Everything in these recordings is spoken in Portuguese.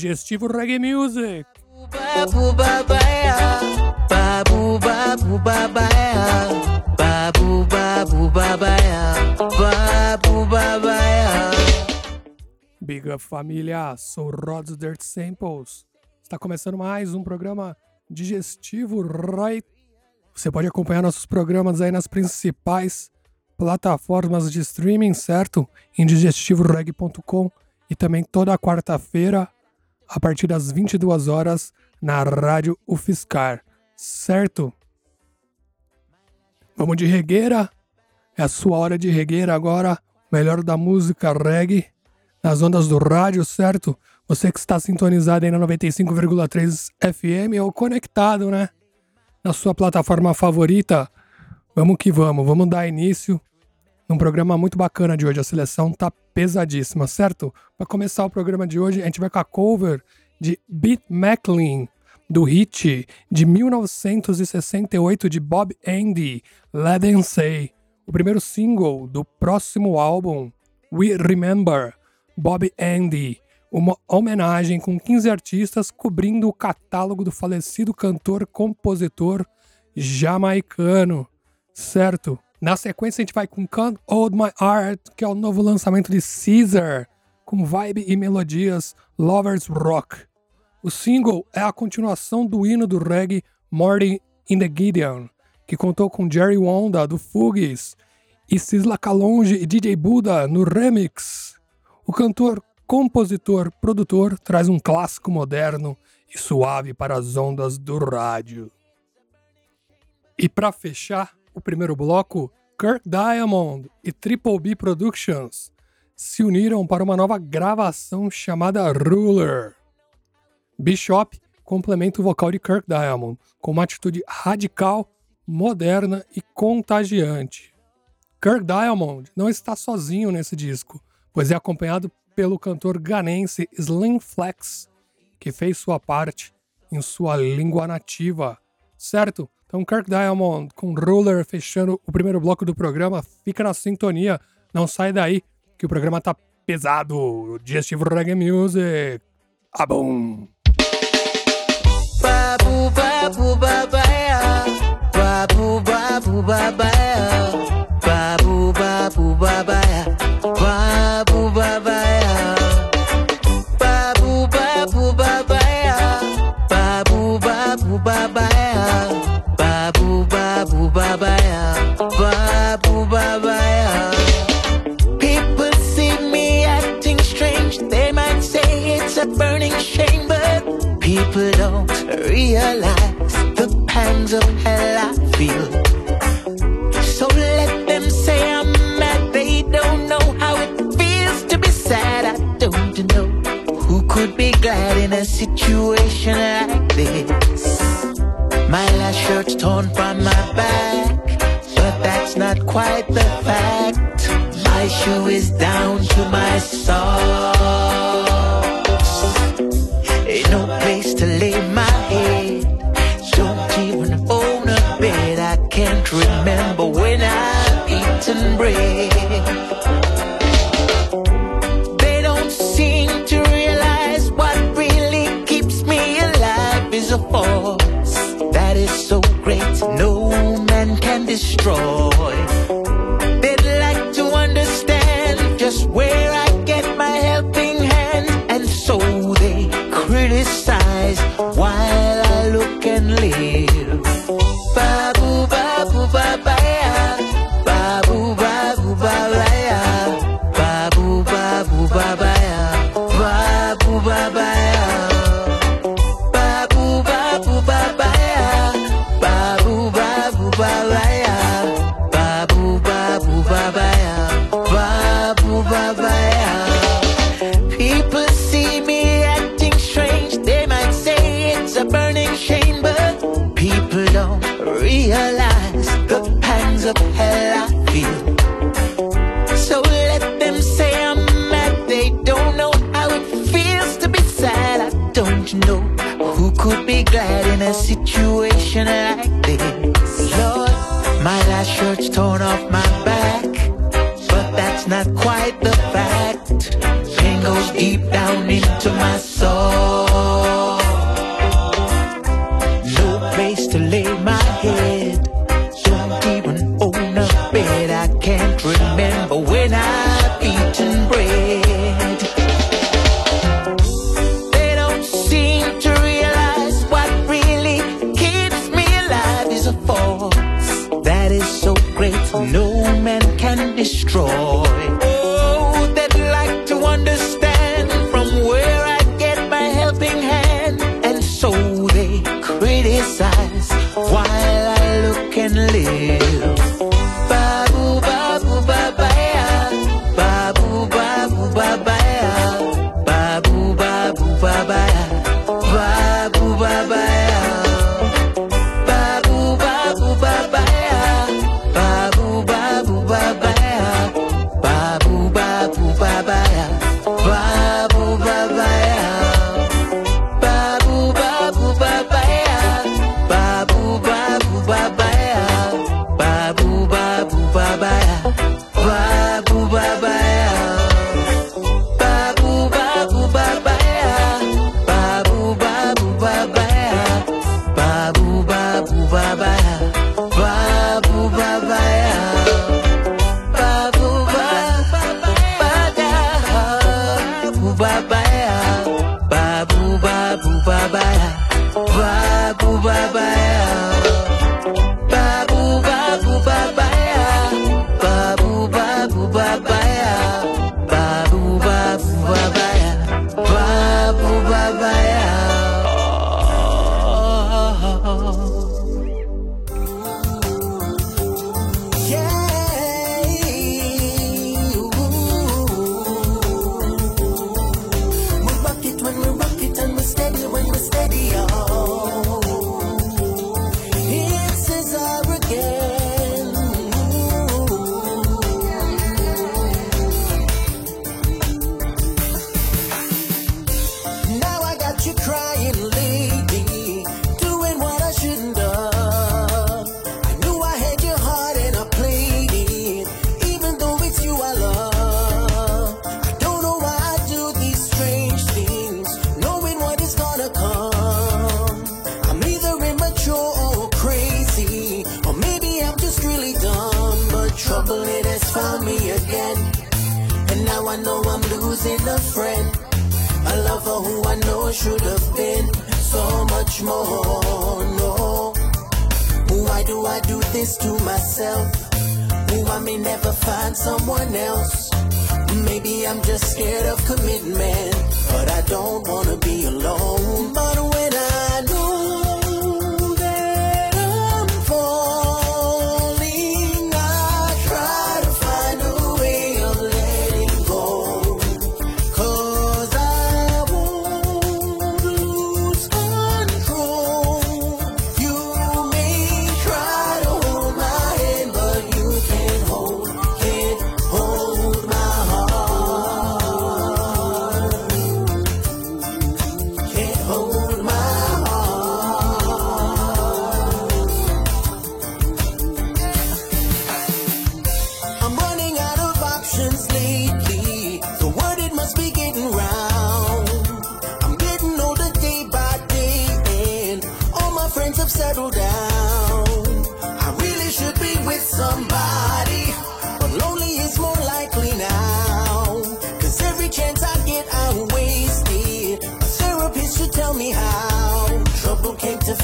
Digestivo Reggae Music. Big up família, sou Rods Dirt Samples. Está começando mais um programa digestivo Right. Você pode acompanhar nossos programas aí nas principais plataformas de streaming, certo? Em digestivoreg.com e também toda quarta-feira a partir das 22 horas na Rádio UFSCar, certo? Vamos de regueira. É a sua hora de regueira agora. Melhor da música reggae nas ondas do rádio, certo? Você que está sintonizado aí na 95,3 FM ou conectado, né? Na sua plataforma favorita. Vamos que vamos, vamos dar início num programa muito bacana de hoje. A seleção tá pesadíssima, certo? Para começar o programa de hoje, a gente vai com a cover de Beat McLean, do hit de 1968 de Bob Andy, Let Them Say, o primeiro single do próximo álbum, We Remember, Bob Andy, uma homenagem com 15 artistas cobrindo o catálogo do falecido cantor-compositor jamaicano, certo? Na sequência, a gente vai com Can't Hold My Heart, que é o novo lançamento de Caesar, com vibe e melodias Lovers Rock. O single é a continuação do hino do reggae Morty in the Gideon, que contou com Jerry Wonda, do Fugees, e Sisla Kalonji e DJ Buda no remix. O cantor, compositor, produtor traz um clássico moderno e suave para as ondas do rádio. E para fechar, o primeiro bloco, Kirk Diamond e Triple B Productions se uniram para uma nova gravação chamada Ruler. Bishop complementa o vocal de Kirk Diamond com uma atitude radical, moderna e contagiante. Kirk Diamond não está sozinho nesse disco, pois é acompanhado pelo cantor ganense Slim Flex, que fez sua parte em sua língua nativa, certo? Então, Kirk Diamond com Ruler fechando o primeiro bloco do programa. Fica na sintonia, não sai daí, que o programa tá pesado. Digestivo Reggae Music. Bom! Babu babu babaya, babu babu babaya, a burning shame, but people don't realize the pangs of hell I feel. So let them say I'm mad, they don't know how it feels to be sad. I don't know who could be glad in a situation like this. My last shirt's torn from my back, but that's not quite the fact. My shoe is down to my socks. breathe. freedom, but trouble it has found me again. And now I know I'm losing a friend, a lover who I know should have been so much more. No, why do I do this to myself? Who I may never find someone else. Maybe I'm just scared of commitment, but I don't wanna be alone. But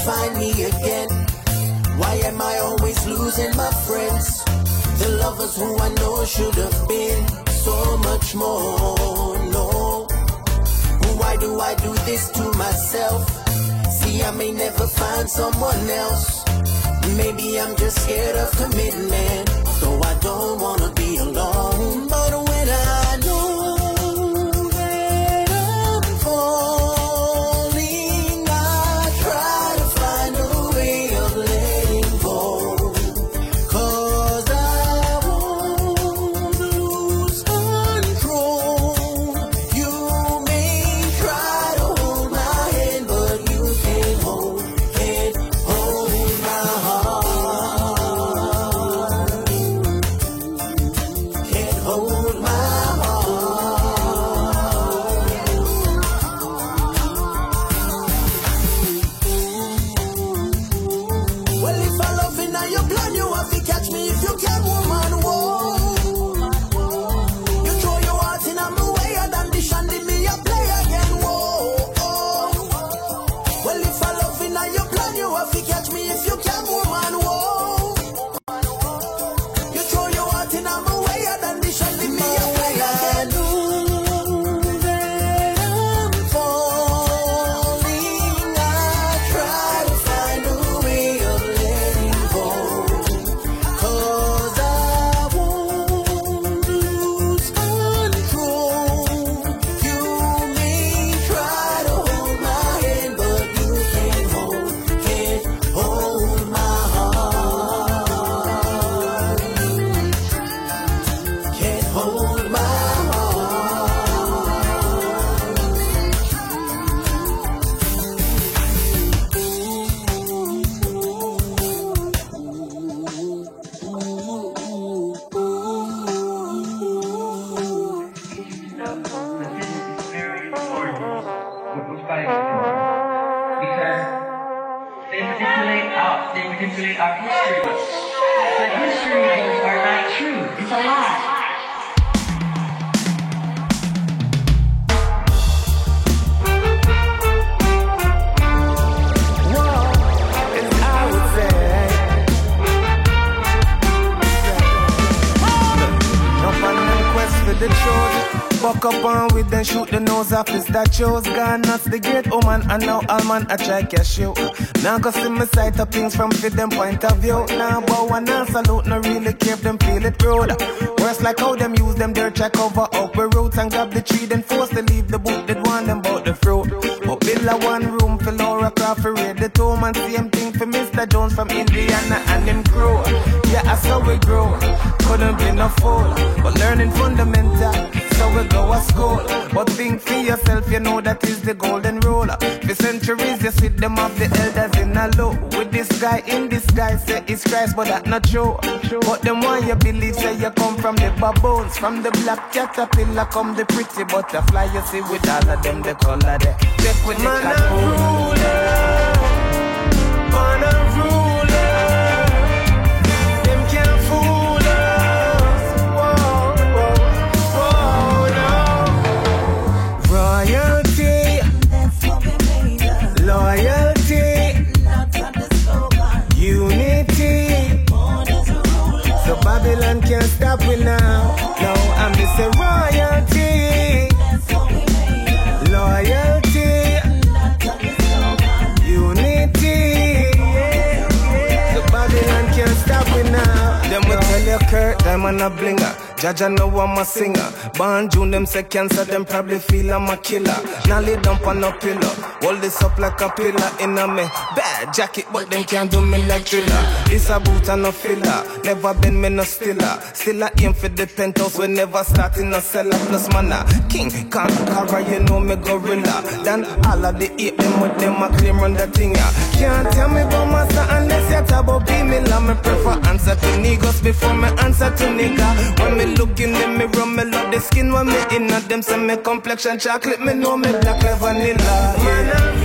find me again. Why am I always losing my friends? The lovers who I know should have been so much more. No. Why do I do this to myself? See, I may never find someone else. Maybe I'm just scared of commitment. So I don't wanna be alone. But shoot the nose off his that shows. God not the great woman, and now all man I try cash you. Now go see me sight of things from fit them point of view. Now bow and now salute, no really if them feel it rude. Worse like how them use them dirt check over up roots and grab the tree, then force to leave the boot that want them bout the fruit. But build a one room for Laura Crawford, the two man, same thing for Mr. Jones from Indiana and them crew. Yeah, I saw we grow. Couldn't be no fool, but learning fundamental. So we go to school. But think for yourself, you know that is the golden rule. For centuries, you see them of the elders in a low. With this guy in this guy, say it's Christ, but that not true. But them one you believe, say you come from the baboons. From the black caterpillar come the pretty butterfly. You see with all of them, the color there. Check with the cat. Stop we now. No, I'm just royalty. Loyalty. Unity. The Babylon can't stop we now. Them will tell you Kurt, them on a blinger. Jaja know I'm a singer. Born June, them say cancer, them probably feel I'm a killer. Now lay down on a pillow. Hold this up like a pillar in a me bad jacket, but them can't do me like thriller. This a boot and a filler. Never been me no stiller. Still I aim for the penthouse, we never start in a cellar. Plus man a king, can't cover, you know me gorilla. Then all of the ape them with them a claim run the thing ya. Can't tell me about master unless you talk about be me. Let me prefer answer to niggas before me answer to nigga. When me look in the mirror, me love the skin when me in them. Say me complexion chocolate, me know me black like vanilla. Yeah.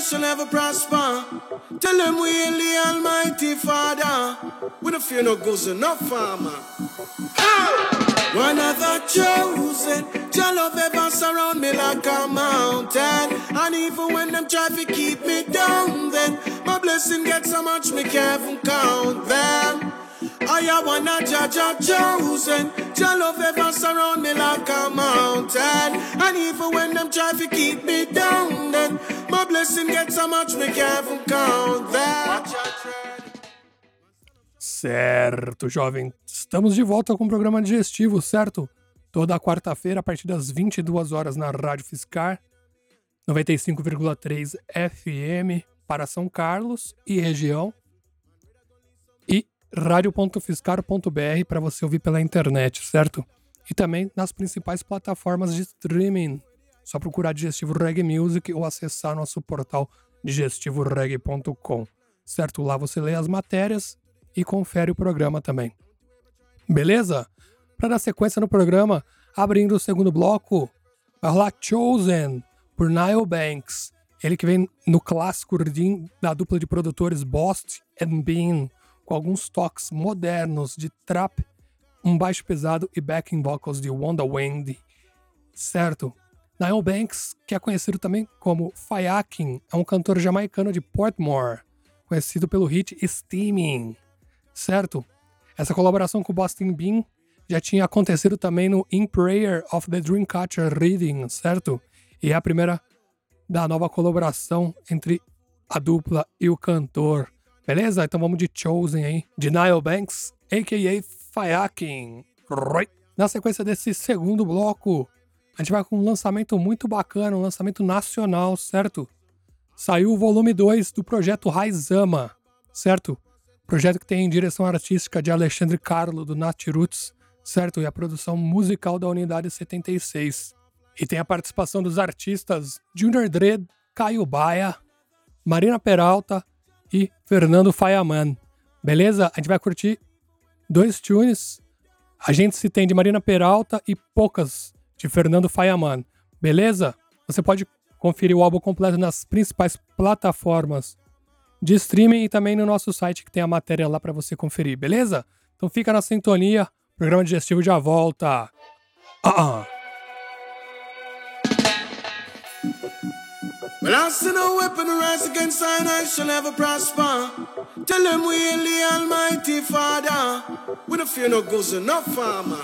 Shall never prosper. Tell them we in the Almighty Father. We don't fear no goose and no farmer. Ah! One of the chosen, your love ever surround me like a mountain. And even when them try to keep me down, then my blessing get so much me can't even count them. I am one of judge chosen. Your love ever surround me like a mountain. And even when them try to keep me down, then blessing get so much even count them. Certo, jovem. Estamos de volta com o programa digestivo, certo? Toda quarta-feira, a partir das 22 horas, na Rádio Fiscar, 95,3 FM para São Carlos e região. E radio.fiscar.br para você ouvir pela internet, certo? E também nas principais plataformas de streaming. Só procurar Digestivo Reggae Music ou acessar nosso portal digestivoreggae.com. Certo? Lá você lê as matérias e confere o programa também. Beleza? Para dar sequência no programa, abrindo o segundo bloco, vai rolar Chosen por Nile Banks. Ele que vem no clássico da dupla de produtores Bost and Bean, com alguns toques modernos de trap, um baixo pesado e backing vocals de Wanda Wendy. Certo? Nile Banks, que é conhecido também como Fayakin, é um cantor jamaicano de Portmore, conhecido pelo hit Steaming certo? Essa colaboração com o Boston Bean já tinha acontecido também no In Prayer of the Dreamcatcher Reading, certo? E é a primeira da nova colaboração entre a dupla e o cantor. Beleza? Então vamos de Chosen aí, de Nile Banks, a.k.a. Fayakin. Na sequência desse segundo bloco, a gente vai com um lançamento muito bacana, um lançamento nacional, certo? Saiu o volume 2 do projeto Raizama, certo? Projeto que tem direção artística de Alexandre Carlo, do Roots, certo? E a produção musical da Unidade 76. E tem a participação dos artistas Junior Dredd, Caio Baia, Marina Peralta e Fernando Fayaman. Beleza? A gente vai curtir dois tunes. A gente se tem de Marina Peralta e poucas de Fernando Fayaman. Beleza? Você pode conferir o álbum completo nas principais plataformas de streaming e também no nosso site que tem a matéria lá para você conferir, beleza? Então fica na sintonia, o programa digestivo já volta. Ah, -uh. Well, I see no weapon rise against I, shall never prosper. Tell them we the Almighty Father. We don't fear no no farmer.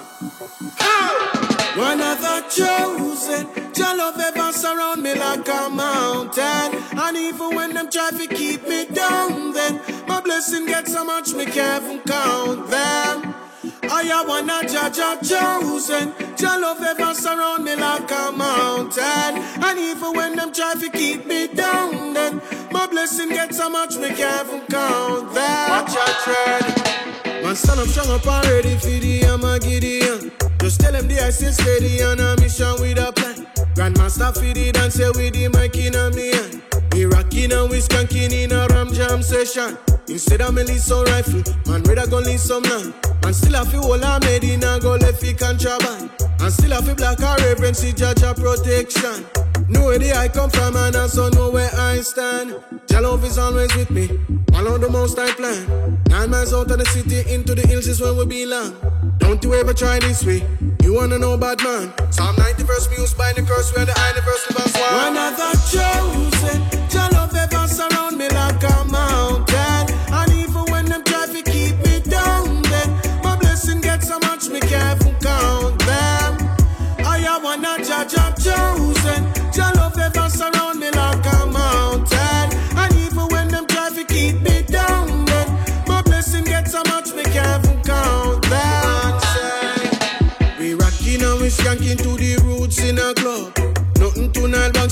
One of the chosen, your love ever surround me like a mountain. And even when them try to keep me down, then my blessing gets so much me can't count them. I am one of judge chosen. Your love ever surround me like a mountain. And even when them try to keep me down, then my blessing gets so much me can't even count them. Watch out, tread. Man, stand up strong up already for the Gideon. Just tell them the I stay steady on a mission with a plan. Grandmaster feed it and say with the mic in a me hand. We rockin' and we skanking in a ram jam session. Instead of me leave some rifle, man, rather go leave some land. And still have to hold a made in a go left fi contraband. And still have to black a reverence, see judge a protection. Know where the I come from and I also know where I stand. Jah love is always with me. Follow the most I plan. Nine miles out of the city into the hills is where we belong. Don't you ever try this way. You wanna know bad man? Psalm 90 verse muse by the curse where the universe as one. One of the chosen.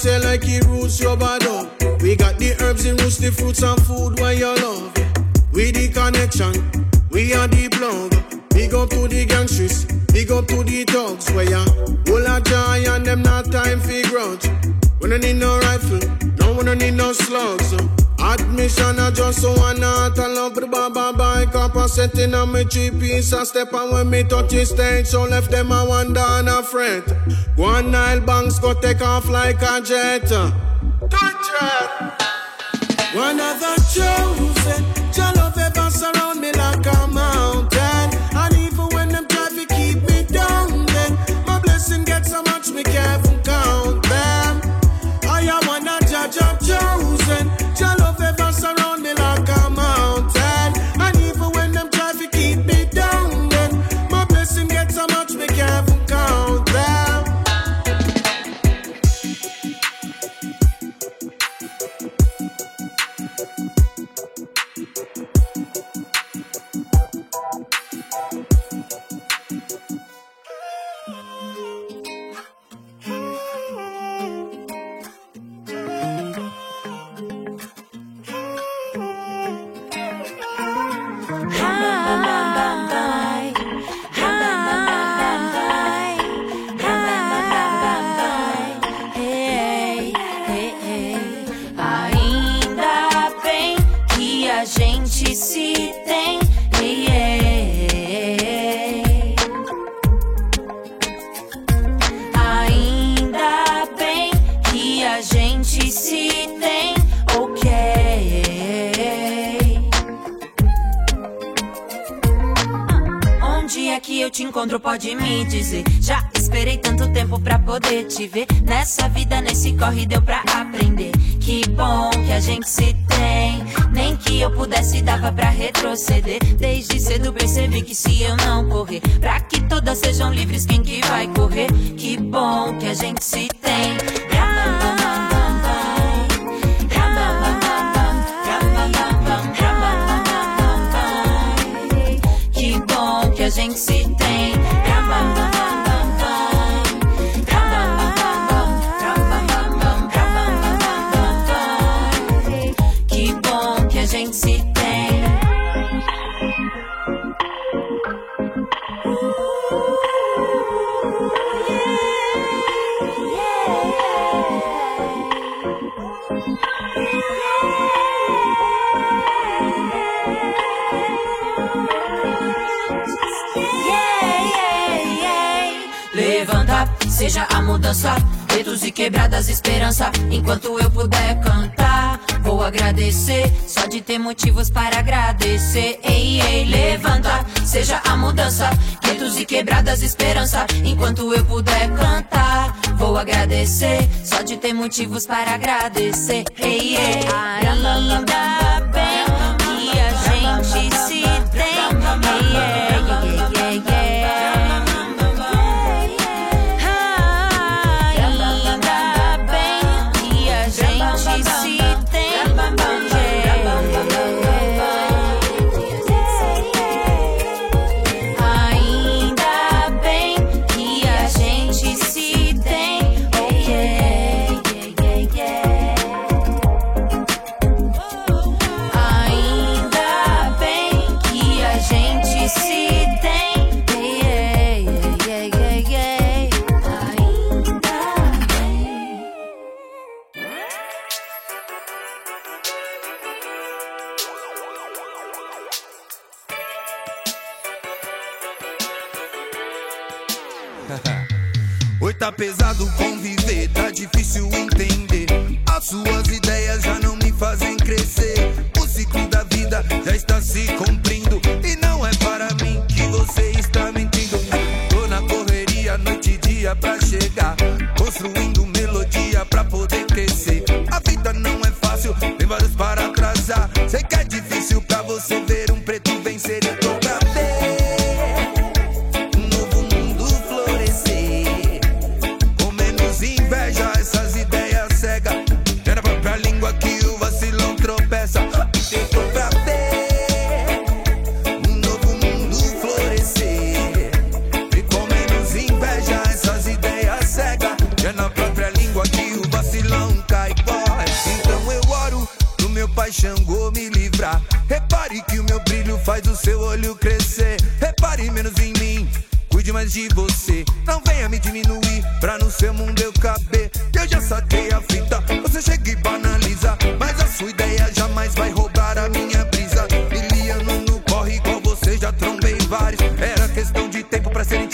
say like it roots your bad up. We got the herbs and roots, the fruits and food Why you love. We the connection, we are the plug. We go to the gangsters, We go to the thugs where ya. hold a joy and them not time for grudge. We don't need no rifle, no one don't need no slugs. Admission I just so one not a love, blah wake up and setting on me three piece and step on when me touch the stage. So left them a wonder and a fret. One Nile banks go take off like a jet. Touch it. One other percebi que se eu não correr, pra que todas sejam livres, quem que vai correr? Que bom que a gente se tem. Que bom que a gente se tem. seja a mudança. Dedos e quebradas, esperança. Enquanto eu puder cantar, vou agradecer. Só de ter motivos para agradecer. Ei, ei, levanta, seja a mudança. Dedos e quebradas, esperança. Enquanto eu puder cantar, vou agradecer. Só de ter motivos para agradecer. Ei, ei.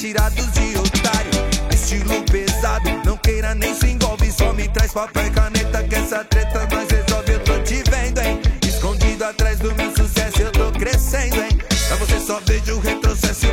Tirados de otário. Estilo pesado, não queira nem se envolve, só me traz papel e caneta que essa treta nós resolve. Eu tô te vendo, hein? Escondido atrás do meu sucesso, eu tô crescendo, hein? Pra você só vejo o retrocesso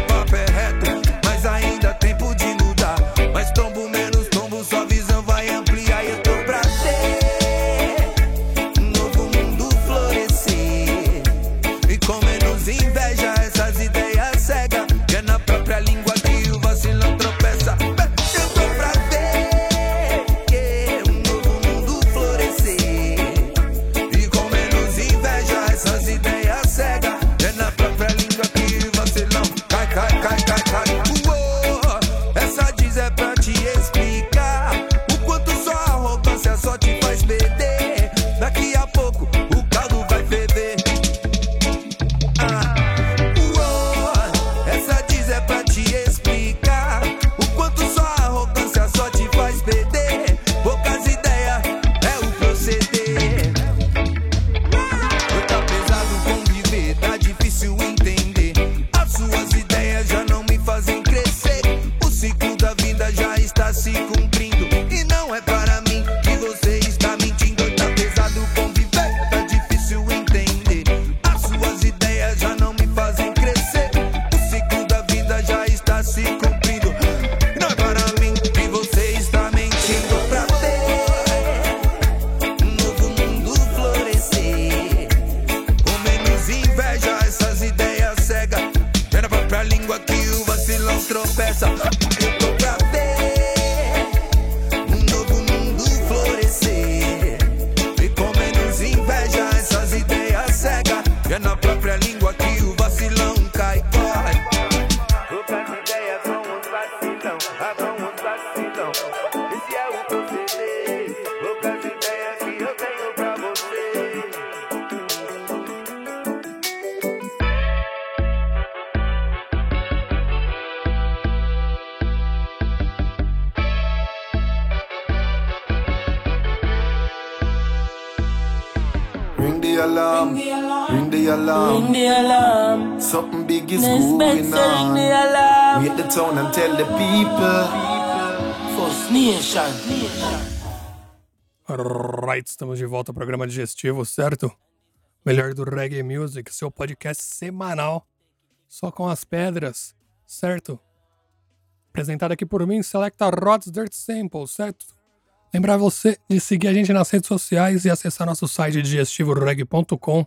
estamos de volta ao programa digestivo, certo? Melhor do Reggae Music, seu podcast semanal, só com as pedras, certo? Apresentado aqui por mim, Selecta Rods Dirt Sample, certo? Lembrar você de seguir a gente nas redes sociais e acessar nosso site digestivoreg.com,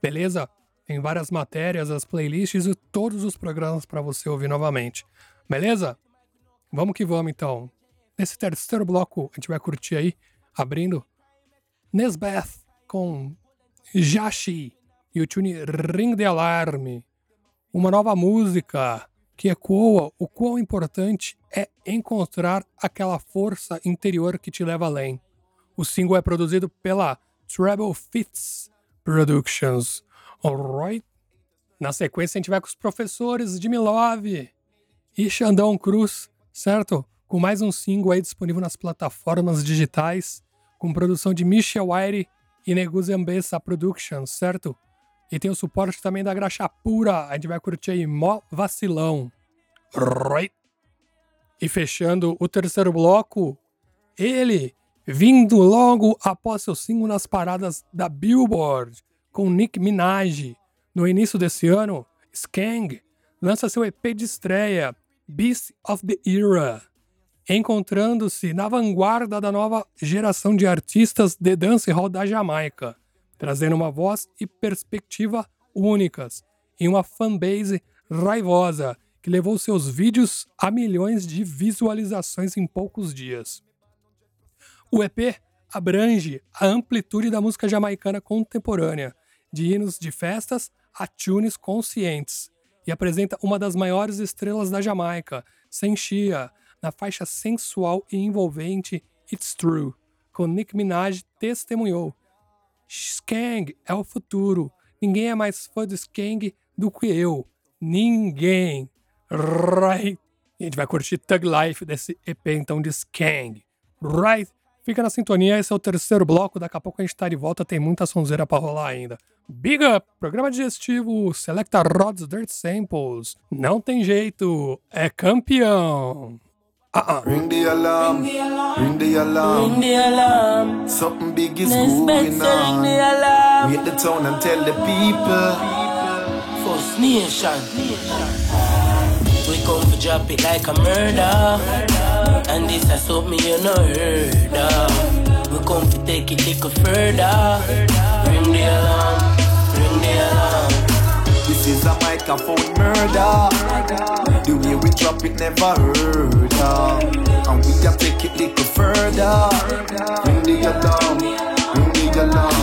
beleza? Tem várias matérias, as playlists e todos os programas para você ouvir novamente, beleza? Vamos que vamos então. Nesse terceiro bloco, a gente vai curtir aí, abrindo Nesbeth com Jashi e o tune Ring de Alarme. Uma nova música que ecoa o quão importante é encontrar aquela força interior que te leva além. O single é produzido pela Treble Fits Productions. Alright? Na sequência, a gente vai com os professores Jimmy Love e Xandão Cruz, certo? Com mais um single aí disponível nas plataformas digitais, com produção de Michel Wire e Neguzembessa Productions, certo? E tem o suporte também da Graxa Pura. A gente vai curtir aí Mó Vacilão. Right? E fechando o terceiro bloco, ele vindo logo após seu single nas paradas da Billboard, com Nick Minaj. No início desse ano, Skang lança seu EP de estreia, Beast of the Era, encontrando-se na vanguarda da nova geração de artistas de dancehall da Jamaica, trazendo uma voz e perspectiva únicas e uma fanbase raivosa que levou seus vídeos a milhões de visualizações em poucos dias. O EP abrange a amplitude da música jamaicana contemporânea, de hinos de festas a tunes conscientes, e apresenta uma das maiores estrelas da Jamaica, Senchia, na faixa sensual e envolvente It's True, com Nick Minaj testemunhou. Skang é o futuro. Ninguém é mais fã do Skang do que eu. Ninguém. Right. E a gente vai curtir Thug Life desse EP então de Skang. Right. Fica na sintonia, esse é o terceiro bloco. Daqui a pouco a gente tá de volta, tem muita sonzeira pra rolar ainda. Big Up, programa digestivo, Selecta Rods Dirt Samples. Não tem jeito, é campeão. Uh-uh. Ring the alarm, ring the alarm, Ring the alarm. Something big is Let's going ring the on. alarm. We at the town and tell the people. First Nation. We come to drop it like a murder. And this is something you know heard of. We come to take it a little further. Ring the alarm, ring the alarm. This is a microphone murder. The way we drop it never heard of. Uh. And we can take it little further. Ring the alarm, ring the alarm.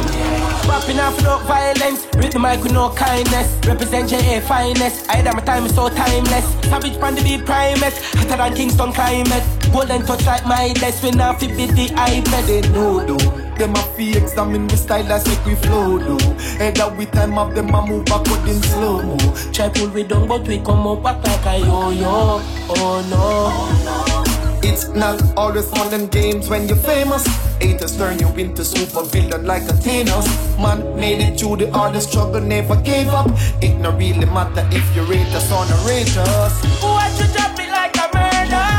Rapping off no violence, with the mic with no kindness. Represent your A finest. I my time is so timeless. Savage pan the beat primate, hotter than Kingston climate. Golden touch like my desk, we not fit with the iPad. They know though. Them a fi examine we style as make we flow do. though. Either we time up them a move backward in slow mo. Try pull we down, but we come up back like a yo-yo. Oh no. Oh, It's not always fun and games when you're famous. Haters turn you into super villain like a Thanos. Man made it through the hardest struggle, never gave up. It not really matter if you rate us or not rate us. Watch you drop it like a murder.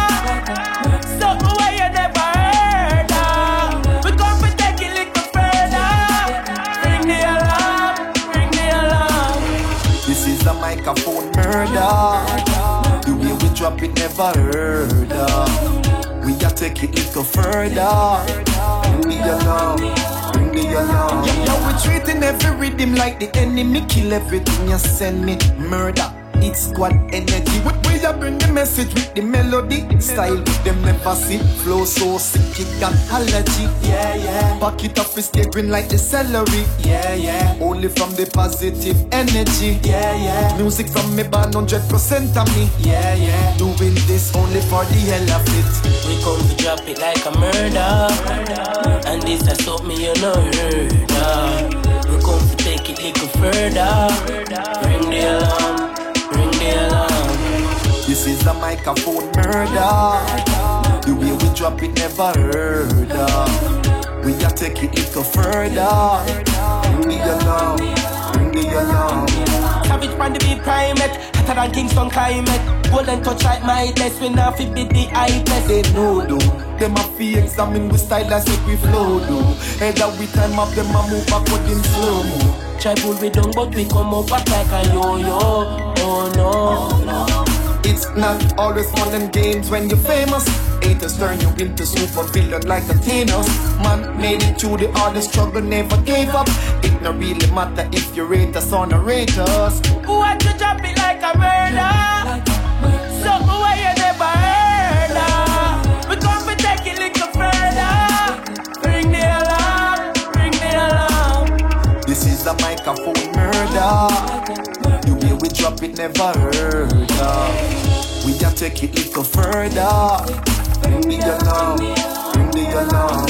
Something where you never heard of. We come to take it little further. Ring the alarm, ring the alarm. This is a microphone murder we never heard of. We are taking it go further. Bring me your love, bring me your love. Yeah, yeah, we treating every rhythm like the enemy. Kill everything you send me, murder. It's squad energy. We, we a bring the message with the melody. Style with them never see. Flow so sick, it got allergy. Yeah, yeah. Back it up, it's staring like the celery. Yeah, yeah. Only from the positive energy. Yeah, yeah. Music from me band, 100% of me. Yeah, yeah. Doing this only for the hell of it. We come to drop it like a murder. And this is something you know heard of. We come to take it little further. Ring the alarm, alarm. This is a microphone murder. The way we drop it, never heard of. Uh. We gotta take it little further. Ring the alarm, ring the alarm. Savage pan the beat primate, hotter than Kingston climate. Golden touch like my desk, we not fit with the iPad. They know though. Them a fi examine we style as if we flow though. Either we time up them a move backward in slow mo. Try pull we down, but we come up back like a yo-yo. Oh no. It's not always fun and games when you're famous. Haters turn you into super villain like a Thanos. Man made it through the hardest struggle, never gave up. It not really matter if you rate us or not rate us. Watch you drop it like a murder. Something where you never heard of. We come to take it little further. Ring the alarm, ring the alarm. This is a microphone murder drop it never hurt. Uh. We can take it little further. Bring me your love, bring me your love.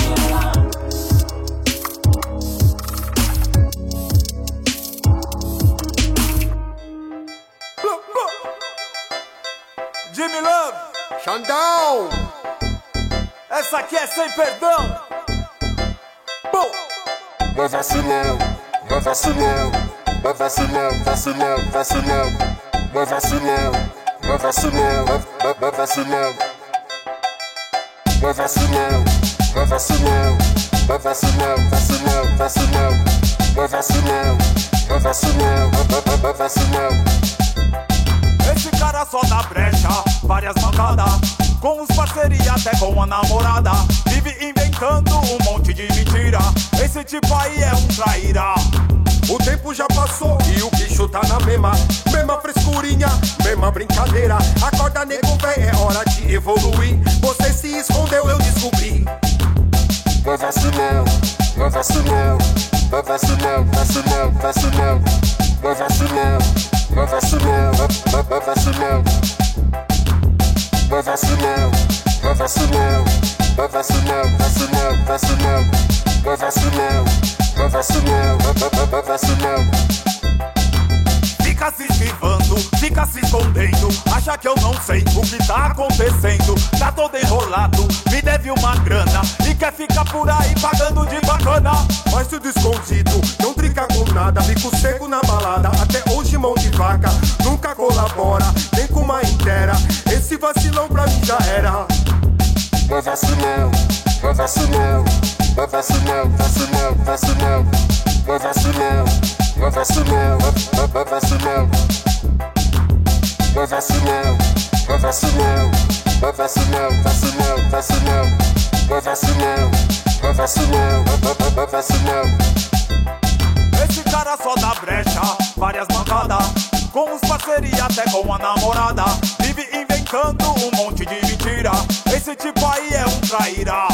Jimmy Love, Xandão. Essa aqui é sem perdão. Bom, não vacilou, não vacilou. Vai vacilão, vacilão, vacilão, vai vacilão, vai vacilão, vai, vacilão, vai vacilão, vai vacilão, vai vacilão, vacilão, vacilão, vai vacilão, vai vacilão, vai, vacilão. esse cara só dá brecha, várias mancadas. Com os parceiros até com a namorada. Vive inventando um monte de mentira. Esse tipo aí é um traíra. O tempo já passou e o bicho tá na mesma Mesma frescurinha, mesma brincadeira Acorda nego véi, é hora de evoluir Você se escondeu, eu descobri Vai vacilão, vai vacilão, vai vacilão, vacilão, vacilão, vai vacilão, vai vacilão, vai, vacilão, vai vacilão, vai vacilão, vai vacilão, vacilão, vacilão, vai vacilão, vai vacilão, vai, vacilão. Fica se esquivando, fica se escondendo. Acha que eu não sei o que tá acontecendo. Tá todo enrolado, me deve uma grana e quer ficar por aí pagando de bacana. Mas tudo escondido, não trinca com nada, bico seco na balada. Até hoje mão de vaca, nunca colabora, nem com uma inteira. Esse vacilão pra mim já era. Vai vacilão, vai vacilão, vai vacilão, vacilão, vacilão. Vai vacilão, vai vacilão, vai, vacilão. Vai vacilão, vai vacilão, vai vacilão, vacilão, vacilão. Vai vacilão, vai vacilão, vai, vacilão. Esse cara só dá brecha, várias mancadas. Com os parceiros e até com a namorada. Vive inventando um monte de mentira. Esse tipo aí é um traíra.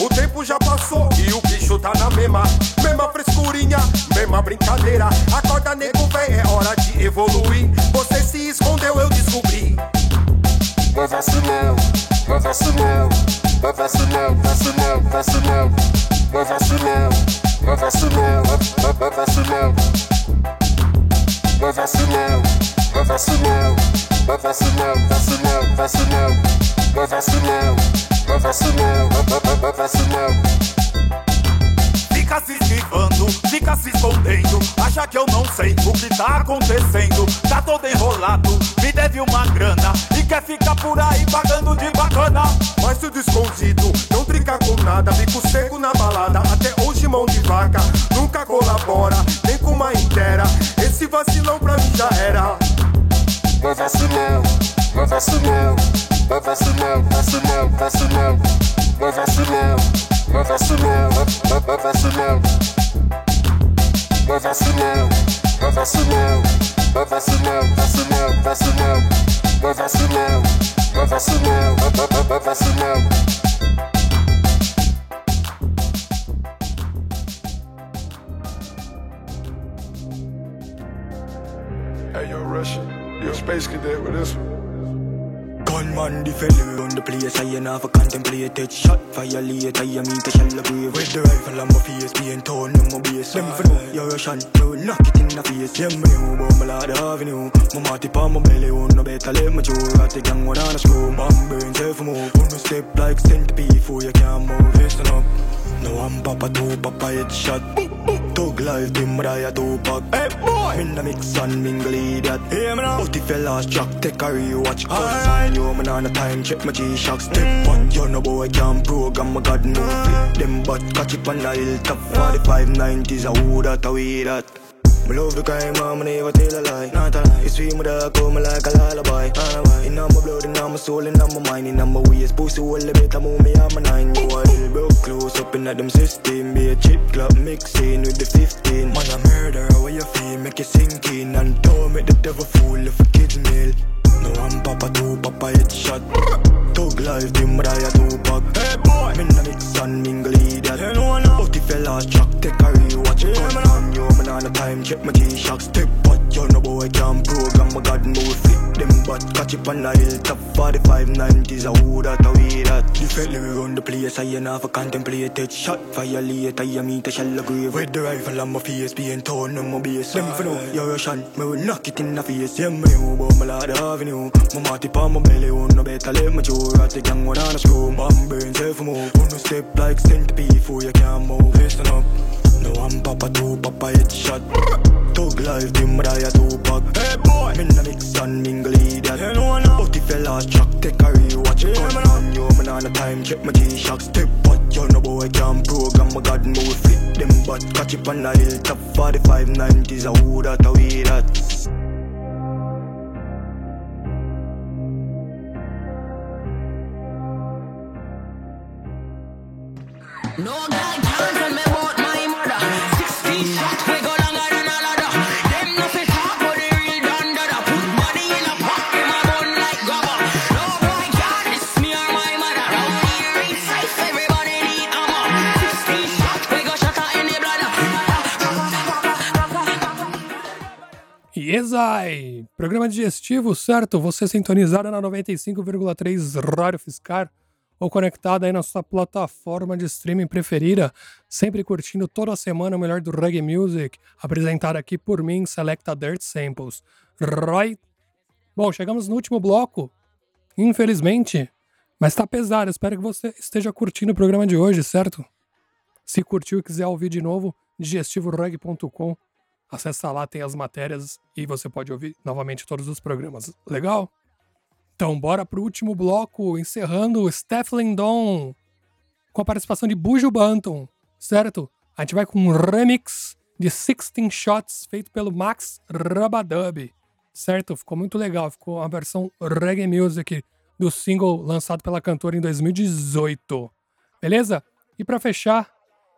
O tempo já passou e o bicho tá na mesma. Mesma frescurinha, mesma brincadeira. Acorda, nego, véi, é hora de evoluir. Você se escondeu, eu descobri. Vai vacilão, vai vacilão, vai vacilão, vacilão, vacilão. Vai vacilão, vai vacilão, vai, vacilão. Vai vacilão, vai vacilão, vai vacilão, vacilão, vacilão. Vai vacilão, vai vacilão, vai, vacilão. Fica se esquivando, fica se escondendo. Acha que eu não sei o que tá acontecendo. Tá todo enrolado, me deve uma grana. E quer ficar por aí pagando de bacana. Mas tudo escondido, não trinca com nada, bico seco na balada. Até hoje mão de vaca, nunca colabora, nem com uma inteira. Esse vacilão pra mim já era. vai vacilar, vai Russian you a space cadet with this one. Gunman defender on the place I ain't have a contemplated shot Violate I meet a shell grave. With the rifle on my face being torn in my base Them for know you're Russian, me will knock it in the face. Yeah, me know about my lord avenue My marty pa my belly, oh no better let me chew. Got the gang one on a screw, man burn self move. On the step like centipede before you can't move Listen up, no I'm papa two, papa headshot Tug life, Tim Raya Tupac. Hey boy! Me na mix and mingle idiot. Hear me now? But if you lost track, take a rewatch? Cause on you, man on a time check my G-Shock Step one, mm. you know boy can program my god move mm. Flip them but catch it on the hilltop 45 90s, a who that, a we that Beloof love the je mama, never tell a lie. Night and night, je zweer me daar komen like a lullaby. Anabai, in aan mijn blood, in my soul, in my mind. In my waist, pussy, all a bit, I'm me, I'm a nine. Boy, I broke close up in at them 16. Be a chip club mixing with the 15. Man, a murderer, what you feel, make you sink in. And don't make the devil fool if a kid's meal. No, I'm Papa 2, Papa headshot. Thug life, dim a 2 pack. Hey boy, me nah mix and mingle that. Hey, no, no. But if you lost track, take a read rewatch Gun on you, man on a time check my G-Shock Step but you know boy can program my god move Flip them but catch it on the hilltop. 45 90s, a who that, a we that Differently we run the place, I ain't have a contemplated shot. Violate, I meet a shell grave. With the rifle on my face, being torn on my base. Them for know, you're Russian, me will knock it in the face. Yeah, me know about my lord avenue. My marty pa my belly, oh no better let me chew. Rat the gang one on a screw, man burn self move On the step like centipede before you can't move. Listen up, no I'm Papa two, Papa headshot Tug life, Tim Raya Tupac. Hey boy! Me na mix and mingle idiot You know now But if you lost track, take a rewatch. Gun on you, man on a time check my G-Shock Step but you know boy can program my god move Flip them. But catch it on the hilltop 45 90s, a who that, a we that Banzai! Programa digestivo, certo? Você sintonizada na 95,3 Rádio Fiscar ou conectada aí na sua plataforma de streaming preferida, sempre curtindo toda semana o melhor do reggae music, apresentado aqui por mim, Selecta Dirt Samples. Roy. Bom, chegamos no último bloco, infelizmente, mas tá pesado, espero que você esteja curtindo o programa de hoje, certo? Se curtiu e quiser ouvir de novo, digestivoreg.com.br Acessa lá, tem as matérias e você pode ouvir novamente todos os programas. Legal? Então, bora pro último bloco, encerrando Steph Lindon com a participação de Bujo Banton, certo? A gente vai com um remix de 16 Shots feito pelo Max Rabadub, certo? Ficou muito legal, ficou a versão reggae music do single lançado pela cantora em 2018. Beleza? E para fechar,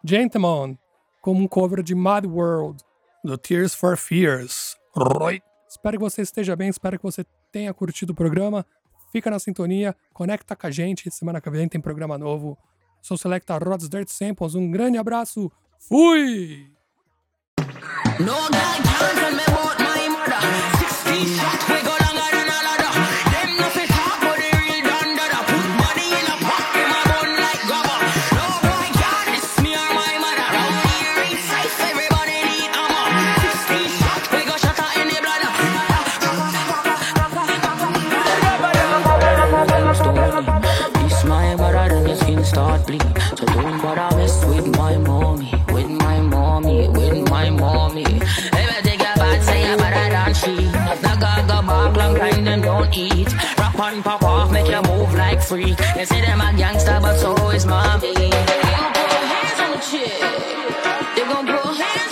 Gentleman, como um cover de Mad World, do Tears for Fears. Roy. Espero que você esteja bem, espero que você tenha curtido o programa. Fica na sintonia, conecta com a gente. Semana que vem tem programa novo. Sou Selecta Rods Dirt Samples. Um grande abraço. Fui! No start bleed. So don't bother mess with my mommy, with my mommy, with my mommy. Ever take a bad say a better than she. Not the gaga mark, long grind and don't eat. Rap on, pop off, make you move like freak. They say them a gangster, but so is mommy. They gon' put hands on the chick. They gon' put hands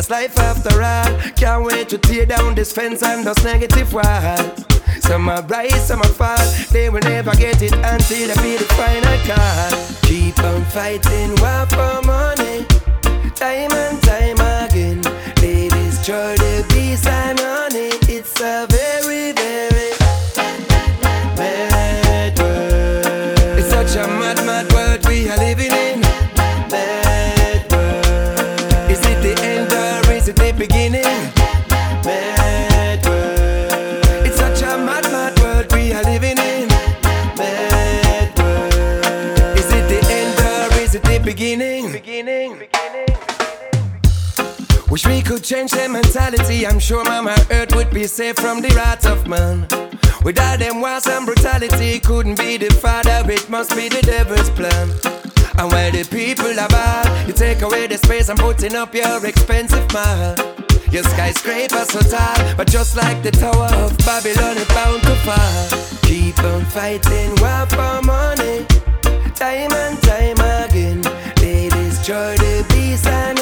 us life after all. Can't wait to tear down this fence and those negative walls. Some are rise, some are fall. They will never get it until they feel the final call. Keep on fighting, war for money. Time and time again. They destroy the peace and. It's a I'm sure Mama Earth would be safe from the wrath of man. With all them wars and brutality, couldn't be the father, it must be the devil's plan. And where the people are bad, you take away the space and putting up your expensive mall. Your skyscraper so tall, but just like the Tower of Babylon, it's bound to fall. Keep on fighting, war for money, time and time again. They destroy the peace and